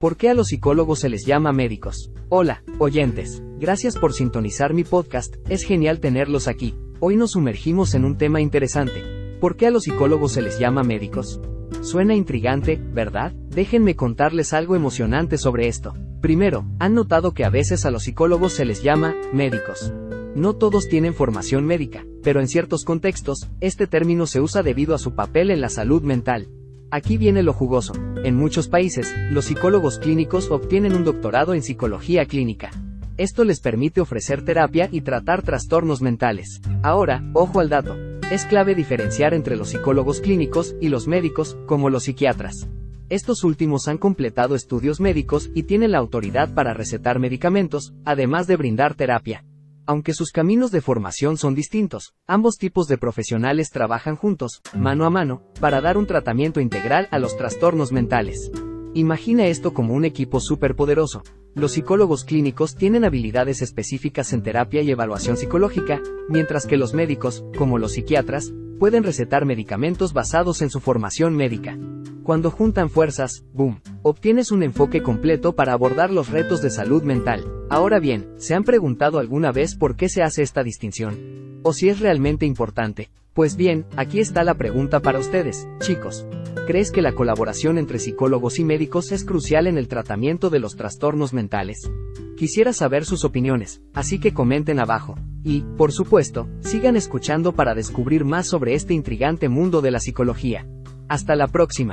¿Por qué a los psicólogos se les llama médicos? Hola, oyentes. Gracias por sintonizar mi podcast, es genial tenerlos aquí. Hoy nos sumergimos en un tema interesante. ¿Por qué a los psicólogos se les llama médicos? Suena intrigante, ¿verdad? Déjenme contarles algo emocionante sobre esto. Primero, han notado que a veces a los psicólogos se les llama médicos. No todos tienen formación médica, pero en ciertos contextos, este término se usa debido a su papel en la salud mental. Aquí viene lo jugoso. En muchos países, los psicólogos clínicos obtienen un doctorado en psicología clínica. Esto les permite ofrecer terapia y tratar trastornos mentales. Ahora, ojo al dato. Es clave diferenciar entre los psicólogos clínicos y los médicos, como los psiquiatras. Estos últimos han completado estudios médicos y tienen la autoridad para recetar medicamentos, además de brindar terapia. Aunque sus caminos de formación son distintos, ambos tipos de profesionales trabajan juntos, mano a mano, para dar un tratamiento integral a los trastornos mentales. Imagina esto como un equipo superpoderoso. Los psicólogos clínicos tienen habilidades específicas en terapia y evaluación psicológica, mientras que los médicos, como los psiquiatras, pueden recetar medicamentos basados en su formación médica. Cuando juntan fuerzas, boom, obtienes un enfoque completo para abordar los retos de salud mental. Ahora bien, ¿se han preguntado alguna vez por qué se hace esta distinción? ¿O si es realmente importante? Pues bien, aquí está la pregunta para ustedes, chicos. ¿Crees que la colaboración entre psicólogos y médicos es crucial en el tratamiento de los trastornos mentales? Quisiera saber sus opiniones, así que comenten abajo. Y, por supuesto, sigan escuchando para descubrir más sobre este intrigante mundo de la psicología. Hasta la próxima.